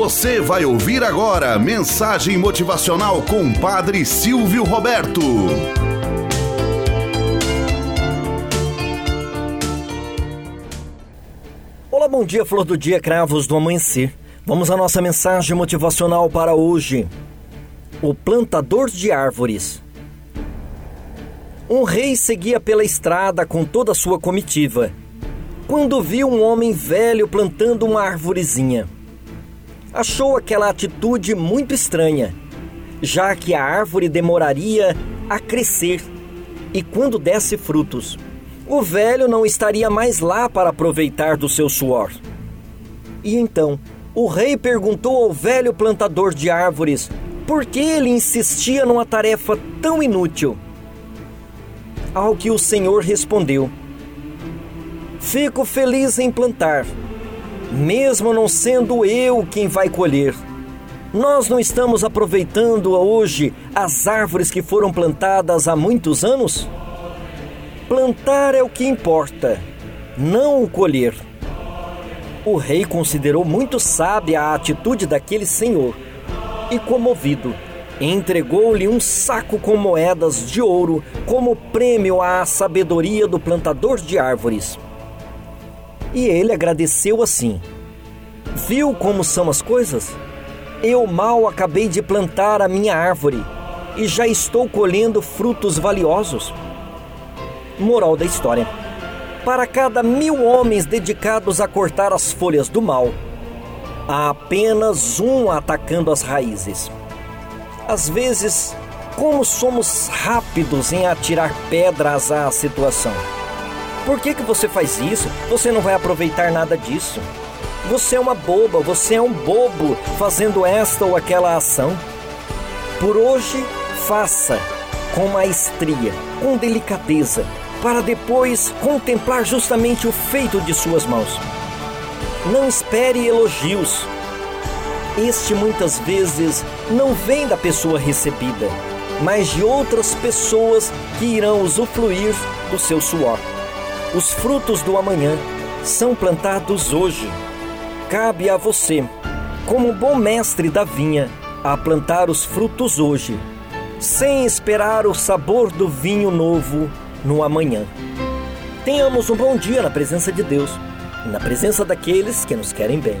Você vai ouvir agora mensagem motivacional com Padre Silvio Roberto. Olá, bom dia, flor do dia, cravos do amanhecer. Vamos à nossa mensagem motivacional para hoje. O plantador de árvores. Um rei seguia pela estrada com toda a sua comitiva, quando viu um homem velho plantando uma árvorezinha. Achou aquela atitude muito estranha, já que a árvore demoraria a crescer e quando desse frutos, o velho não estaria mais lá para aproveitar do seu suor. E então, o rei perguntou ao velho plantador de árvores por que ele insistia numa tarefa tão inútil. Ao que o Senhor respondeu: Fico feliz em plantar, mesmo não sendo eu quem vai colher. Nós não estamos aproveitando hoje as árvores que foram plantadas há muitos anos? Plantar é o que importa, não o colher. O rei considerou muito sábia a atitude daquele senhor e, comovido, entregou-lhe um saco com moedas de ouro como prêmio à sabedoria do plantador de árvores. E ele agradeceu assim: Viu como são as coisas? Eu mal acabei de plantar a minha árvore e já estou colhendo frutos valiosos. Moral da história: Para cada mil homens dedicados a cortar as folhas do mal, há apenas um atacando as raízes. Às vezes, como somos rápidos em atirar pedras à situação. Por que, que você faz isso? Você não vai aproveitar nada disso. Você é uma boba, você é um bobo fazendo esta ou aquela ação. Por hoje, faça com maestria, com delicadeza, para depois contemplar justamente o feito de suas mãos. Não espere elogios, este muitas vezes não vem da pessoa recebida, mas de outras pessoas que irão usufruir do seu suor. Os frutos do amanhã são plantados hoje. Cabe a você, como bom mestre da vinha, a plantar os frutos hoje, sem esperar o sabor do vinho novo no amanhã. Tenhamos um bom dia na presença de Deus e na presença daqueles que nos querem bem.